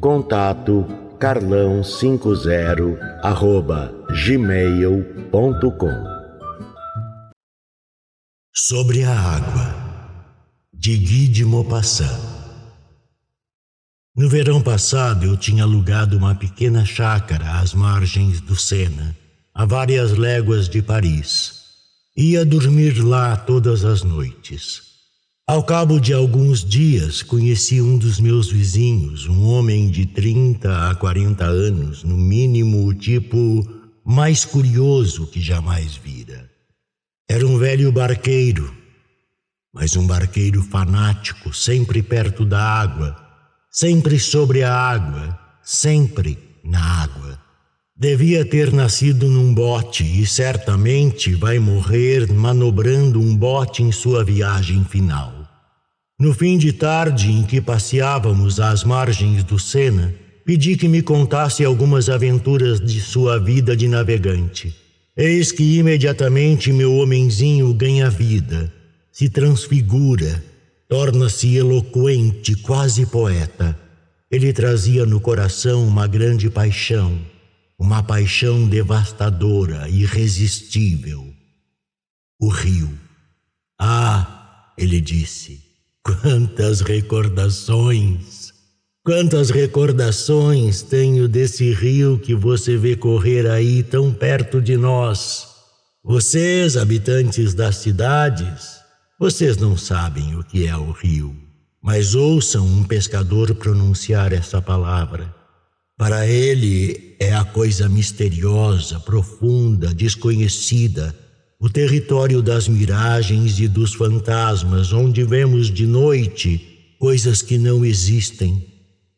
Contato carlão50 arroba gmail.com Sobre a água de Guy de Maupassant No verão passado eu tinha alugado uma pequena chácara às margens do Sena, a várias léguas de Paris. Ia dormir lá todas as noites. Ao cabo de alguns dias, conheci um dos meus vizinhos, um homem de 30 a 40 anos, no mínimo o tipo mais curioso que jamais vira. Era um velho barqueiro, mas um barqueiro fanático, sempre perto da água, sempre sobre a água, sempre na água. Devia ter nascido num bote e certamente vai morrer manobrando um bote em sua viagem final. No fim de tarde em que passeávamos às margens do Sena, pedi que me contasse algumas aventuras de sua vida de navegante. Eis que imediatamente meu homenzinho ganha vida, se transfigura, torna-se eloquente, quase poeta. Ele trazia no coração uma grande paixão, uma paixão devastadora, irresistível. O rio. Ah, ele disse Quantas recordações! Quantas recordações tenho desse rio que você vê correr aí tão perto de nós. Vocês, habitantes das cidades, vocês não sabem o que é o rio, mas ouçam um pescador pronunciar essa palavra. Para ele é a coisa misteriosa, profunda, desconhecida o território das miragens e dos fantasmas, onde vemos de noite coisas que não existem.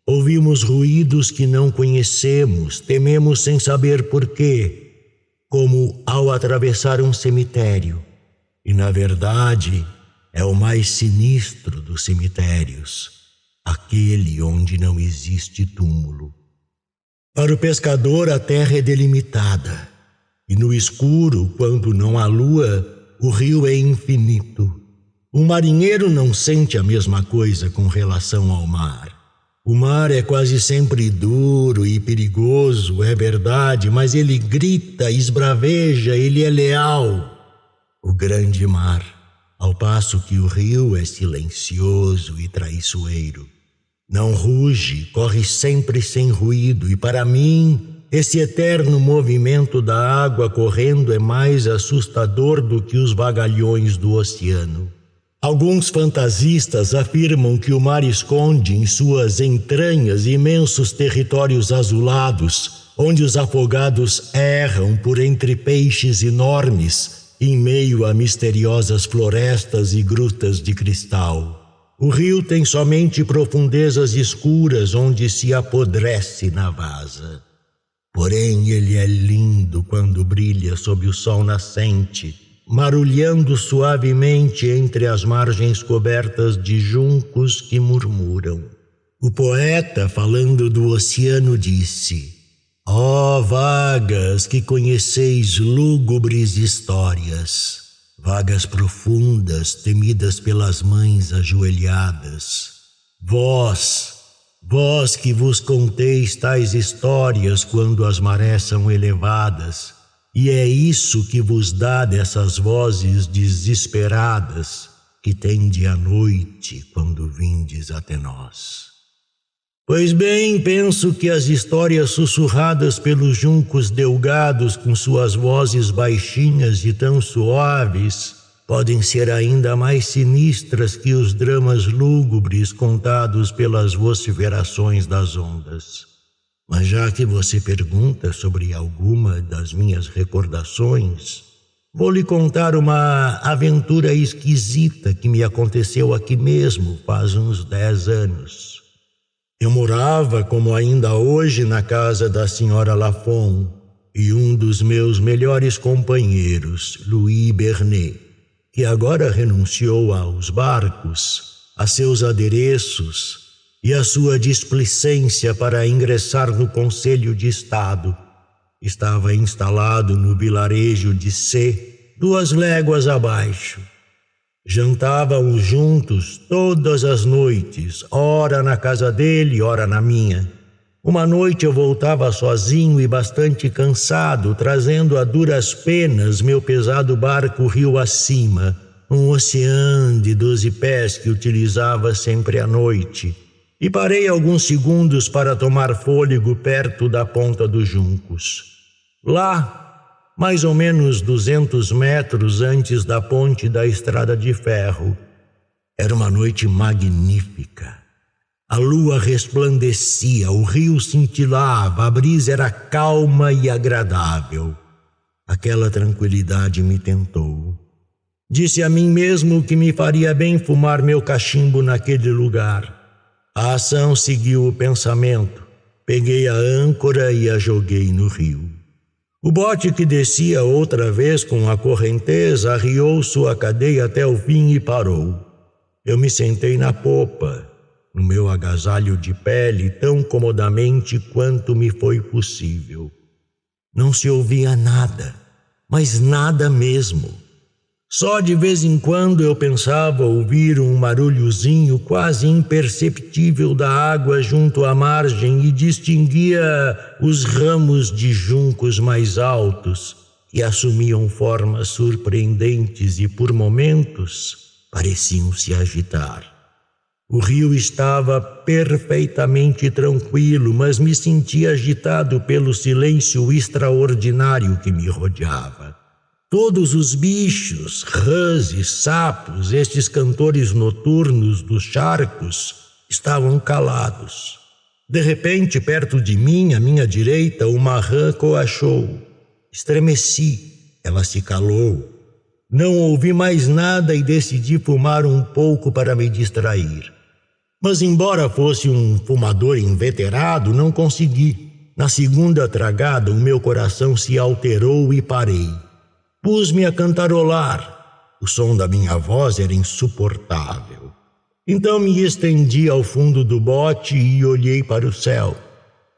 Ouvimos ruídos que não conhecemos, tememos sem saber porquê, como ao atravessar um cemitério. E, na verdade, é o mais sinistro dos cemitérios, aquele onde não existe túmulo. Para o pescador, a terra é delimitada e no escuro, quando não há lua, o rio é infinito. Um marinheiro não sente a mesma coisa com relação ao mar. O mar é quase sempre duro e perigoso, é verdade, mas ele grita, esbraveja, ele é leal. O grande mar, ao passo que o rio é silencioso e traiçoeiro. Não ruge, corre sempre sem ruído, e para mim esse eterno movimento da água correndo é mais assustador do que os vagalhões do oceano. Alguns fantasistas afirmam que o mar esconde em suas entranhas imensos territórios azulados, onde os afogados erram por entre peixes enormes, em meio a misteriosas florestas e grutas de cristal. O rio tem somente profundezas escuras onde se apodrece na vasa. Porém, ele é lindo quando brilha sob o sol nascente, marulhando suavemente entre as margens cobertas de juncos que murmuram. O poeta, falando do oceano, disse: Ó oh, vagas que conheceis lúgubres histórias, vagas profundas temidas pelas mães ajoelhadas, vós, Vós que vos conteis tais histórias quando as marés são elevadas, e é isso que vos dá dessas vozes desesperadas que tende a noite quando vindes até nós. Pois bem, penso que as histórias sussurradas pelos juncos delgados com suas vozes baixinhas e tão suaves podem ser ainda mais sinistras que os dramas lúgubres contados pelas vociferações das ondas. Mas já que você pergunta sobre alguma das minhas recordações, vou lhe contar uma aventura esquisita que me aconteceu aqui mesmo faz uns dez anos. Eu morava, como ainda hoje, na casa da senhora Lafon e um dos meus melhores companheiros, Louis Bernet, que agora renunciou aos barcos, a seus adereços e a sua displicência para ingressar no Conselho de Estado, estava instalado no vilarejo de C, duas léguas abaixo Jantávamos juntos todas as noites, ora na casa dele, ora na minha. Uma noite eu voltava sozinho e bastante cansado, trazendo a duras penas meu pesado barco rio acima, um oceano de doze pés que utilizava sempre à noite. E parei alguns segundos para tomar fôlego perto da ponta dos juncos. Lá, mais ou menos 200 metros antes da ponte da estrada de ferro. Era uma noite magnífica. A lua resplandecia, o rio cintilava, a brisa era calma e agradável. Aquela tranquilidade me tentou. Disse a mim mesmo que me faria bem fumar meu cachimbo naquele lugar. A ação seguiu o pensamento. Peguei a âncora e a joguei no rio. O bote que descia outra vez com a correnteza arriou sua cadeia até o fim e parou. Eu me sentei na popa, no meu agasalho de pele, tão comodamente quanto me foi possível. Não se ouvia nada, mas nada mesmo. Só de vez em quando eu pensava ouvir um barulhozinho quase imperceptível da água junto à margem e distinguia os ramos de juncos mais altos que assumiam formas surpreendentes e, por momentos, pareciam se agitar. O rio estava perfeitamente tranquilo, mas me sentia agitado pelo silêncio extraordinário que me rodeava. Todos os bichos, rãs e sapos, estes cantores noturnos dos charcos, estavam calados. De repente, perto de mim, à minha direita, uma rã coachou. Estremeci. Ela se calou. Não ouvi mais nada e decidi fumar um pouco para me distrair. Mas, embora fosse um fumador inveterado, não consegui. Na segunda tragada, o meu coração se alterou e parei. Pus-me a cantarolar. O som da minha voz era insuportável. Então me estendi ao fundo do bote e olhei para o céu.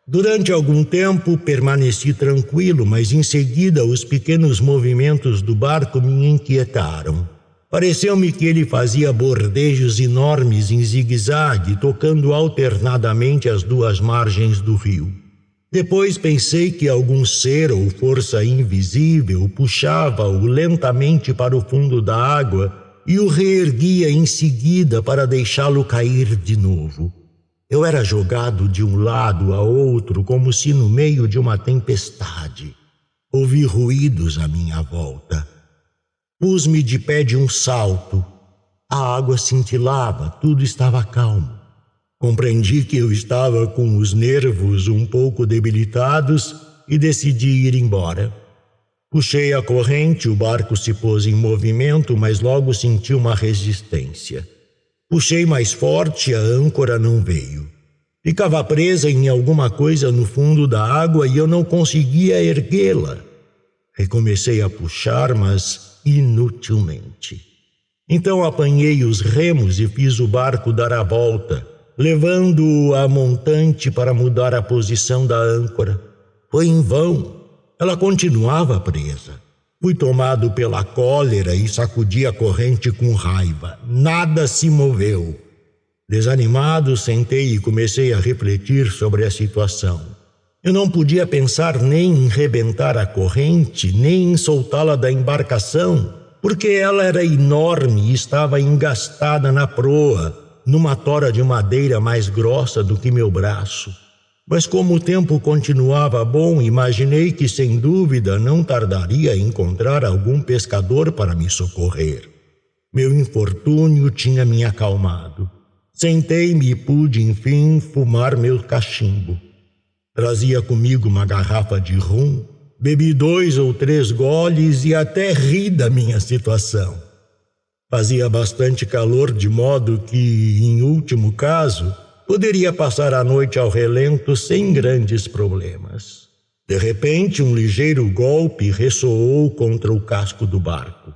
Durante algum tempo permaneci tranquilo, mas em seguida os pequenos movimentos do barco me inquietaram. Pareceu-me que ele fazia bordejos enormes em zigue-zague, tocando alternadamente as duas margens do rio. Depois pensei que algum ser ou força invisível puxava-o lentamente para o fundo da água e o reerguia em seguida para deixá-lo cair de novo. Eu era jogado de um lado a outro como se no meio de uma tempestade. Ouvi ruídos à minha volta. Pus-me de pé de um salto. A água cintilava, tudo estava calmo. Compreendi que eu estava com os nervos um pouco debilitados e decidi ir embora. Puxei a corrente, o barco se pôs em movimento, mas logo senti uma resistência. Puxei mais forte, a âncora não veio. Ficava presa em alguma coisa no fundo da água e eu não conseguia erguê-la. Recomecei a puxar, mas inutilmente. Então apanhei os remos e fiz o barco dar a volta levando-o a montante para mudar a posição da âncora. Foi em vão. Ela continuava presa. Fui tomado pela cólera e sacudi a corrente com raiva. Nada se moveu. Desanimado, sentei e comecei a refletir sobre a situação. Eu não podia pensar nem em rebentar a corrente, nem em soltá-la da embarcação, porque ela era enorme e estava engastada na proa, numa tora de madeira mais grossa do que meu braço. Mas como o tempo continuava bom, imaginei que sem dúvida não tardaria a encontrar algum pescador para me socorrer. Meu infortúnio tinha me acalmado. Sentei-me e pude, enfim, fumar meu cachimbo. Trazia comigo uma garrafa de rum, bebi dois ou três goles e até ri da minha situação. Fazia bastante calor, de modo que, em último caso, poderia passar a noite ao relento sem grandes problemas. De repente, um ligeiro golpe ressoou contra o casco do barco.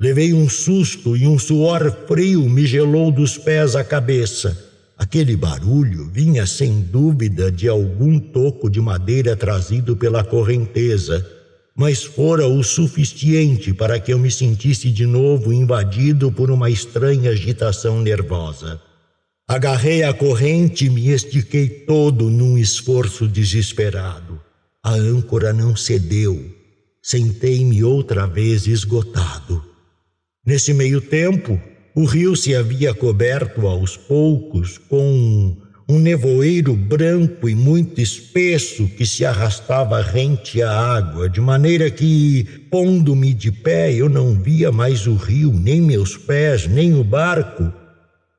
Levei um susto e um suor frio me gelou dos pés à cabeça. Aquele barulho vinha sem dúvida de algum toco de madeira trazido pela correnteza, mas fora o suficiente para que eu me sentisse de novo invadido por uma estranha agitação nervosa. Agarrei a corrente e me estiquei todo num esforço desesperado. A âncora não cedeu. Sentei-me outra vez esgotado. Nesse meio tempo, o rio se havia coberto aos poucos com um nevoeiro branco e muito espesso que se arrastava rente à água, de maneira que, pondo-me de pé, eu não via mais o rio, nem meus pés, nem o barco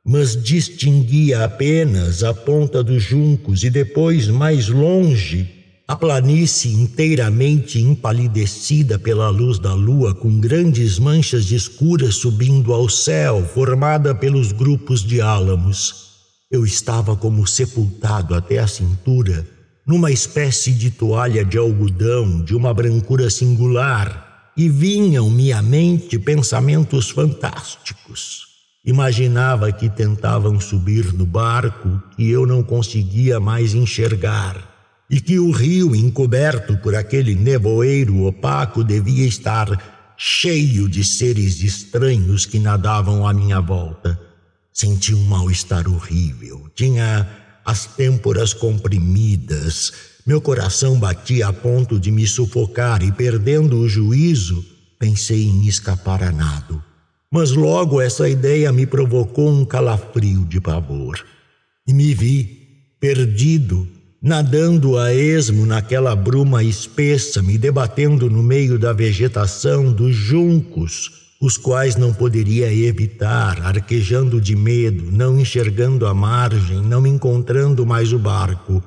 mas distinguia apenas a ponta dos juncos e depois, mais longe, a planície inteiramente empalidecida pela luz da lua, com grandes manchas escuras subindo ao céu, formada pelos grupos de álamos. Eu estava como sepultado até a cintura, numa espécie de toalha de algodão de uma brancura singular, e vinham-me à mente pensamentos fantásticos. Imaginava que tentavam subir no barco que eu não conseguia mais enxergar e que o rio, encoberto por aquele nevoeiro opaco, devia estar cheio de seres estranhos que nadavam à minha volta. Senti um mal-estar horrível. Tinha as têmporas comprimidas. Meu coração batia a ponto de me sufocar e, perdendo o juízo, pensei em escapar a nado. Mas logo essa ideia me provocou um calafrio de pavor. E me vi, perdido, nadando a esmo naquela bruma espessa, me debatendo no meio da vegetação dos juncos, os quais não poderia evitar, arquejando de medo, não enxergando a margem, não encontrando mais o barco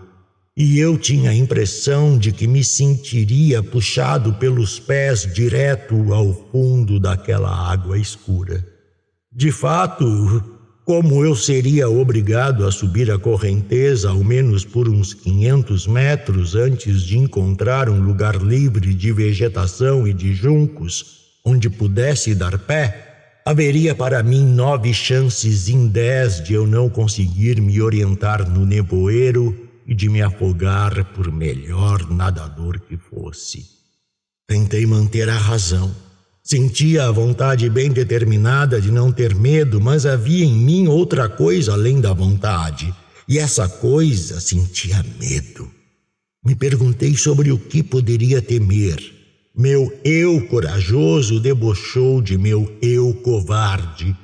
e eu tinha a impressão de que me sentiria puxado pelos pés direto ao fundo daquela água escura. De fato, como eu seria obrigado a subir a correnteza ao menos por uns 500 metros antes de encontrar um lugar livre de vegetação e de juncos onde pudesse dar pé, haveria para mim nove chances em dez de eu não conseguir me orientar no nevoeiro e de me afogar por melhor nadador que fosse. Tentei manter a razão. Sentia a vontade bem determinada de não ter medo, mas havia em mim outra coisa além da vontade, e essa coisa sentia medo. Me perguntei sobre o que poderia temer. Meu eu corajoso debochou de meu eu covarde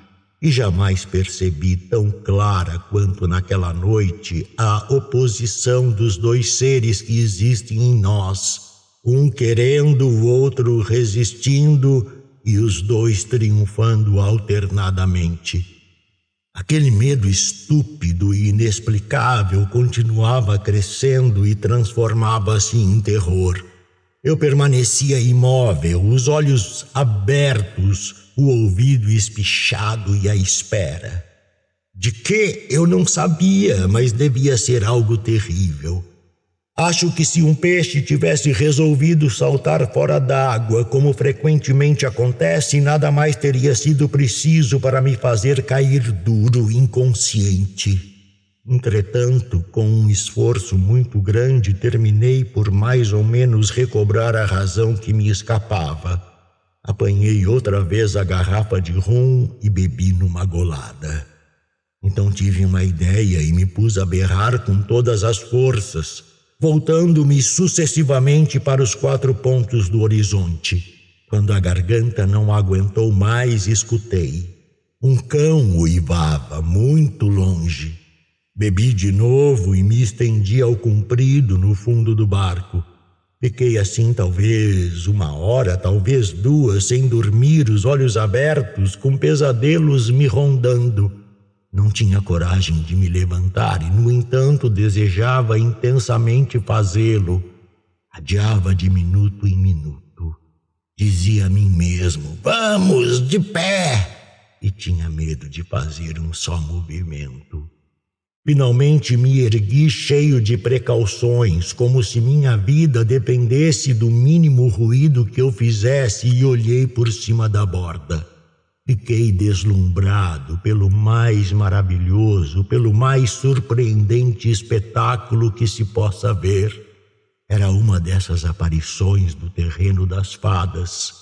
e jamais percebi tão clara quanto naquela noite a oposição dos dois seres que existem em nós, um querendo, o outro resistindo e os dois triunfando alternadamente. Aquele medo estúpido e inexplicável continuava crescendo e transformava-se em terror. Eu permanecia imóvel, os olhos abertos, o ouvido espichado e à espera. De que eu não sabia, mas devia ser algo terrível. Acho que se um peixe tivesse resolvido saltar fora d'água, como frequentemente acontece, nada mais teria sido preciso para me fazer cair duro, inconsciente. Entretanto, com um esforço muito grande, terminei por mais ou menos recobrar a razão que me escapava. Apanhei outra vez a garrafa de rum e bebi numa golada. Então tive uma ideia e me pus a berrar com todas as forças, voltando-me sucessivamente para os quatro pontos do horizonte. Quando a garganta não aguentou mais, escutei. Um cão uivava muito longe. Bebi de novo e me estendi ao comprido no fundo do barco. Fiquei assim talvez uma hora, talvez duas, sem dormir, os olhos abertos, com pesadelos me rondando. Não tinha coragem de me levantar e, no entanto, desejava intensamente fazê-lo. Adiava de minuto em minuto. Dizia a mim mesmo: Vamos, de pé! E tinha medo de fazer um só movimento. Finalmente me ergui cheio de precauções, como se minha vida dependesse do mínimo ruído que eu fizesse, e olhei por cima da borda. Fiquei deslumbrado pelo mais maravilhoso, pelo mais surpreendente espetáculo que se possa ver. Era uma dessas aparições do terreno das fadas,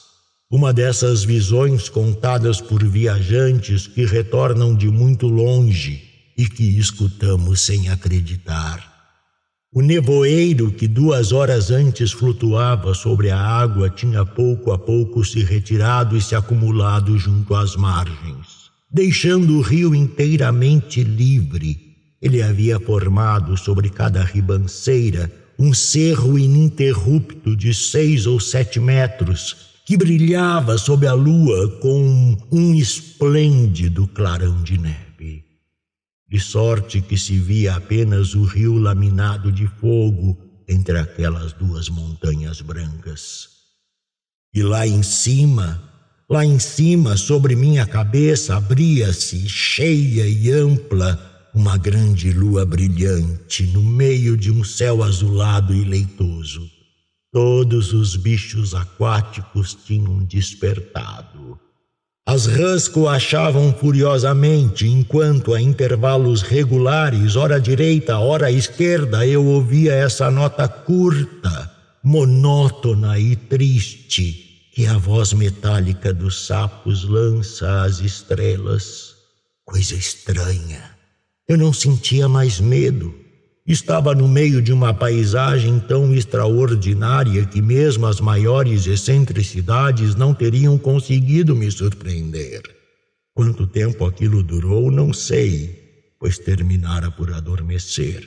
uma dessas visões contadas por viajantes que retornam de muito longe e que escutamos sem acreditar. O nevoeiro que duas horas antes flutuava sobre a água tinha pouco a pouco se retirado e se acumulado junto às margens, deixando o rio inteiramente livre. Ele havia formado sobre cada ribanceira um cerro ininterrupto de seis ou sete metros que brilhava sob a lua com um esplêndido clarão de neve de sorte que se via apenas o rio laminado de fogo entre aquelas duas montanhas brancas. E lá em cima, lá em cima, sobre minha cabeça, abria-se, cheia e ampla, uma grande lua brilhante no meio de um céu azulado e leitoso. Todos os bichos aquáticos tinham despertado. As rãs coachavam furiosamente, enquanto a intervalos regulares, ora direita, ora esquerda, eu ouvia essa nota curta, monótona e triste que a voz metálica dos sapos lança às estrelas. Coisa estranha. Eu não sentia mais medo. Estava no meio de uma paisagem tão extraordinária que mesmo as maiores excentricidades não teriam conseguido me surpreender. Quanto tempo aquilo durou, não sei, pois terminara por adormecer.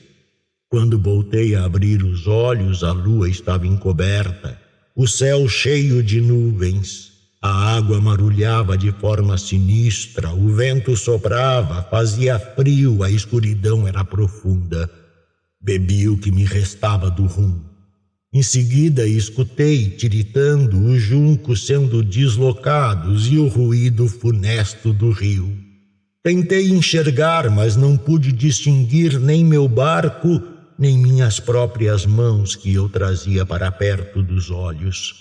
Quando voltei a abrir os olhos, a lua estava encoberta, o céu cheio de nuvens. A água marulhava de forma sinistra, o vento soprava, fazia frio, a escuridão era profunda. Bebi o que me restava do rum. Em seguida, escutei, tiritando, os juncos sendo deslocados e o ruído funesto do rio. Tentei enxergar, mas não pude distinguir nem meu barco, nem minhas próprias mãos que eu trazia para perto dos olhos.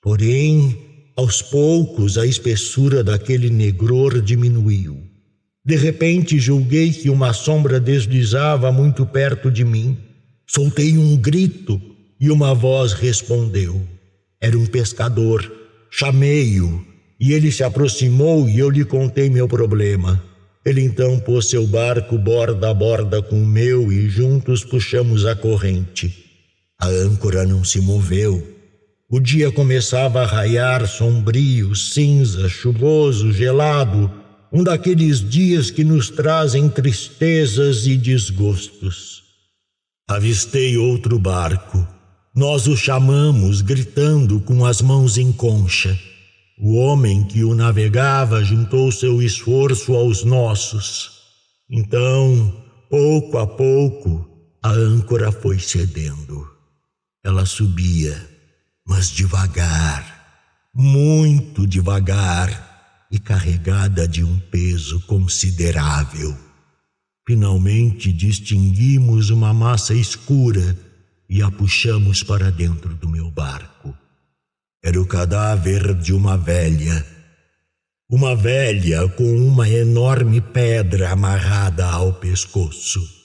Porém, aos poucos, a espessura daquele negror diminuiu. De repente julguei que uma sombra deslizava muito perto de mim. Soltei um grito e uma voz respondeu. Era um pescador. Chamei-o e ele se aproximou e eu lhe contei meu problema. Ele então pôs seu barco borda a borda com o meu e juntos puxamos a corrente. A âncora não se moveu. O dia começava a raiar sombrio, cinza, chuvoso, gelado um daqueles dias que nos trazem tristezas e desgostos. Avistei outro barco. Nós o chamamos, gritando com as mãos em concha. O homem que o navegava juntou seu esforço aos nossos. Então, pouco a pouco, a âncora foi cedendo. Ela subia, mas devagar, muito devagar e carregada de um peso considerável. Finalmente distinguimos uma massa escura e a puxamos para dentro do meu barco. Era o cadáver de uma velha. Uma velha com uma enorme pedra amarrada ao pescoço.